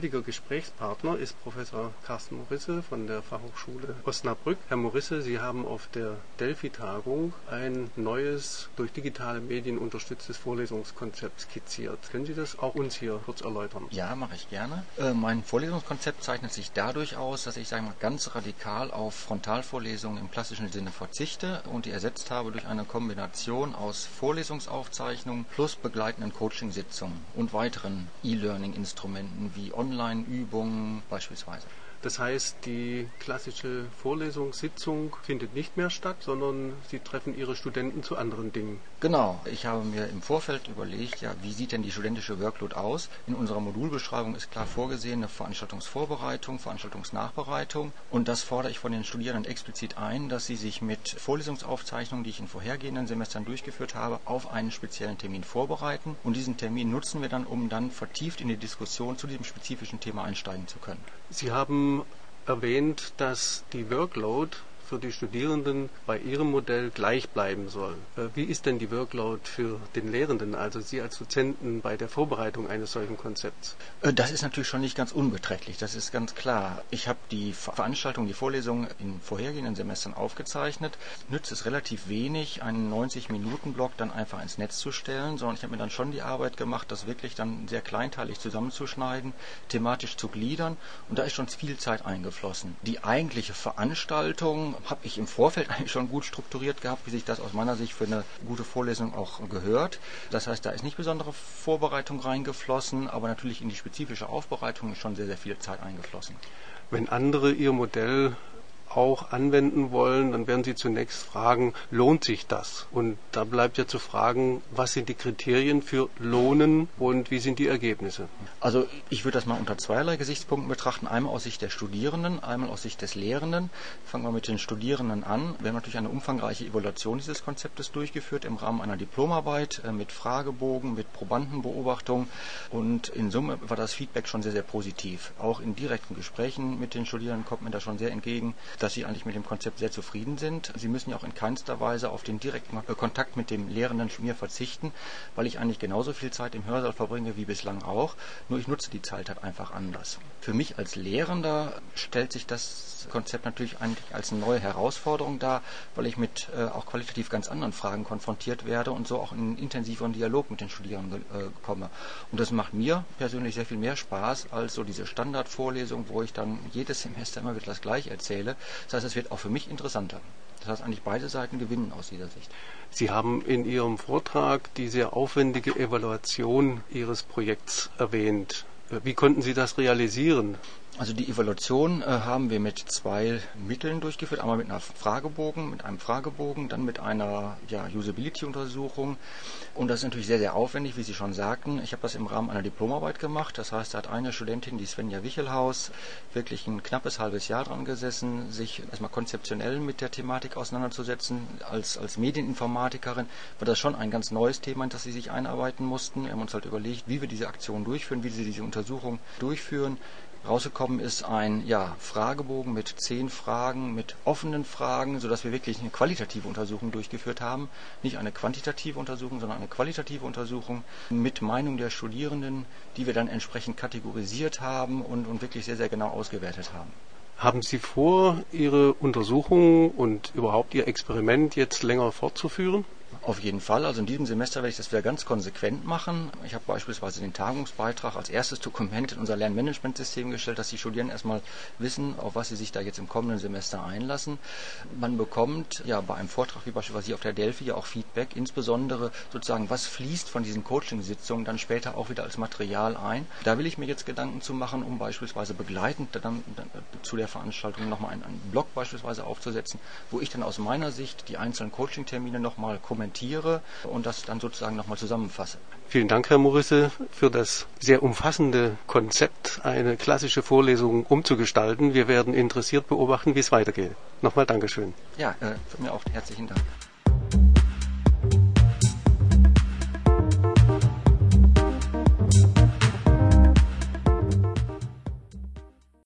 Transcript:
heutiger Gesprächspartner ist Professor Carsten Morisse von der Fachhochschule Osnabrück. Herr Morisse, Sie haben auf der Delphi-Tagung ein neues, durch digitale Medien unterstütztes Vorlesungskonzept skizziert. Können Sie das auch uns hier kurz erläutern? Ja, mache ich gerne. Äh, mein Vorlesungskonzept zeichnet sich dadurch aus, dass ich sage mal, ganz radikal auf Frontalvorlesungen im klassischen Sinne verzichte und die ersetzt habe durch eine Kombination aus Vorlesungsaufzeichnungen plus begleitenden Coachingsitzungen und weiteren E-Learning-Instrumenten wie Online-Übungen beispielsweise. Das heißt, die klassische Vorlesungssitzung findet nicht mehr statt, sondern Sie treffen Ihre Studenten zu anderen Dingen. Genau. Ich habe mir im Vorfeld überlegt, ja, wie sieht denn die studentische Workload aus? In unserer Modulbeschreibung ist klar vorgesehen eine Veranstaltungsvorbereitung, Veranstaltungsnachbereitung und das fordere ich von den Studierenden explizit ein, dass sie sich mit Vorlesungsaufzeichnungen, die ich in vorhergehenden Semestern durchgeführt habe, auf einen speziellen Termin vorbereiten und diesen Termin nutzen wir dann, um dann vertieft in die Diskussion zu diesem spezifischen Thema einsteigen zu können. Sie haben erwähnt, dass die Workload für die Studierenden bei Ihrem Modell gleich bleiben soll. Äh, wie ist denn die Workload für den Lehrenden, also Sie als Dozenten bei der Vorbereitung eines solchen Konzepts? Äh, das ist natürlich schon nicht ganz unbeträchtlich, das ist ganz klar. Ich habe die Veranstaltung, die Vorlesung in vorhergehenden Semestern aufgezeichnet. Nützt es relativ wenig, einen 90-Minuten-Block dann einfach ins Netz zu stellen, sondern ich habe mir dann schon die Arbeit gemacht, das wirklich dann sehr kleinteilig zusammenzuschneiden, thematisch zu gliedern und da ist schon viel Zeit eingeflossen. Die eigentliche Veranstaltung habe ich im Vorfeld eigentlich schon gut strukturiert gehabt, wie sich das aus meiner Sicht für eine gute Vorlesung auch gehört. Das heißt, da ist nicht besondere Vorbereitung reingeflossen, aber natürlich in die spezifische Aufbereitung ist schon sehr, sehr viel Zeit eingeflossen. Wenn andere ihr Modell auch anwenden wollen, dann werden Sie zunächst fragen, lohnt sich das? Und da bleibt ja zu fragen, was sind die Kriterien für Lohnen und wie sind die Ergebnisse? Also ich würde das mal unter zweierlei Gesichtspunkten betrachten. Einmal aus Sicht der Studierenden, einmal aus Sicht des Lehrenden. Fangen wir mit den Studierenden an. Wir haben natürlich eine umfangreiche Evaluation dieses Konzeptes durchgeführt im Rahmen einer Diplomarbeit äh, mit Fragebogen, mit Probandenbeobachtung und in Summe war das Feedback schon sehr, sehr positiv. Auch in direkten Gesprächen mit den Studierenden kommt mir da schon sehr entgegen, dass sie eigentlich mit dem Konzept sehr zufrieden sind. Sie müssen ja auch in keinster Weise auf den direkten Kontakt mit dem Lehrenden mir verzichten, weil ich eigentlich genauso viel Zeit im Hörsaal verbringe wie bislang auch. Nur ich nutze die Zeit halt einfach anders. Für mich als Lehrender stellt sich das Konzept natürlich eigentlich als eine neue Herausforderung dar, weil ich mit äh, auch qualitativ ganz anderen Fragen konfrontiert werde und so auch in einen intensiveren Dialog mit den Studierenden äh, komme. Und das macht mir persönlich sehr viel mehr Spaß als so diese Standardvorlesung, wo ich dann jedes Semester immer wieder das gleiche erzähle, das heißt, es wird auch für mich interessanter. Das heißt, eigentlich beide Seiten gewinnen aus dieser Sicht. Sie haben in Ihrem Vortrag die sehr aufwendige Evaluation Ihres Projekts erwähnt. Wie konnten Sie das realisieren? Also die Evaluation äh, haben wir mit zwei Mitteln durchgeführt. Einmal mit einer Fragebogen, mit einem Fragebogen, dann mit einer ja, Usability-Untersuchung. Und das ist natürlich sehr, sehr aufwendig, wie Sie schon sagten. Ich habe das im Rahmen einer Diplomarbeit gemacht. Das heißt, da hat eine Studentin, die Svenja Wichelhaus, wirklich ein knappes halbes Jahr dran gesessen, sich erstmal konzeptionell mit der Thematik auseinanderzusetzen. Als, als Medieninformatikerin war das schon ein ganz neues Thema, in das sie sich einarbeiten mussten. Wir haben uns halt überlegt, wie wir diese Aktion durchführen, wie sie diese Untersuchung durchführen Rausgekommen ist ein ja, Fragebogen mit zehn Fragen, mit offenen Fragen, sodass wir wirklich eine qualitative Untersuchung durchgeführt haben. Nicht eine quantitative Untersuchung, sondern eine qualitative Untersuchung mit Meinung der Studierenden, die wir dann entsprechend kategorisiert haben und, und wirklich sehr, sehr genau ausgewertet haben. Haben Sie vor, Ihre Untersuchung und überhaupt Ihr Experiment jetzt länger fortzuführen? Auf jeden Fall. Also in diesem Semester werde ich das wieder ganz konsequent machen. Ich habe beispielsweise den Tagungsbeitrag als erstes Dokument in unser Lernmanagementsystem gestellt, dass die Studierenden erstmal wissen, auf was sie sich da jetzt im kommenden Semester einlassen. Man bekommt ja bei einem Vortrag wie beispielsweise hier auf der Delphi ja auch Feedback, insbesondere sozusagen, was fließt von diesen Coaching-Sitzungen dann später auch wieder als Material ein. Da will ich mir jetzt Gedanken zu machen, um beispielsweise begleitend dann, dann zu der Veranstaltung nochmal einen, einen Blog beispielsweise aufzusetzen, wo ich dann aus meiner Sicht die einzelnen Coaching-Termine nochmal kommentiere kommentiere und das dann sozusagen nochmal zusammenfasse. Vielen Dank, Herr Morisse, für das sehr umfassende Konzept, eine klassische Vorlesung umzugestalten. Wir werden interessiert beobachten, wie es weitergeht. Nochmal Dankeschön. Ja, äh, von mir auch herzlichen Dank.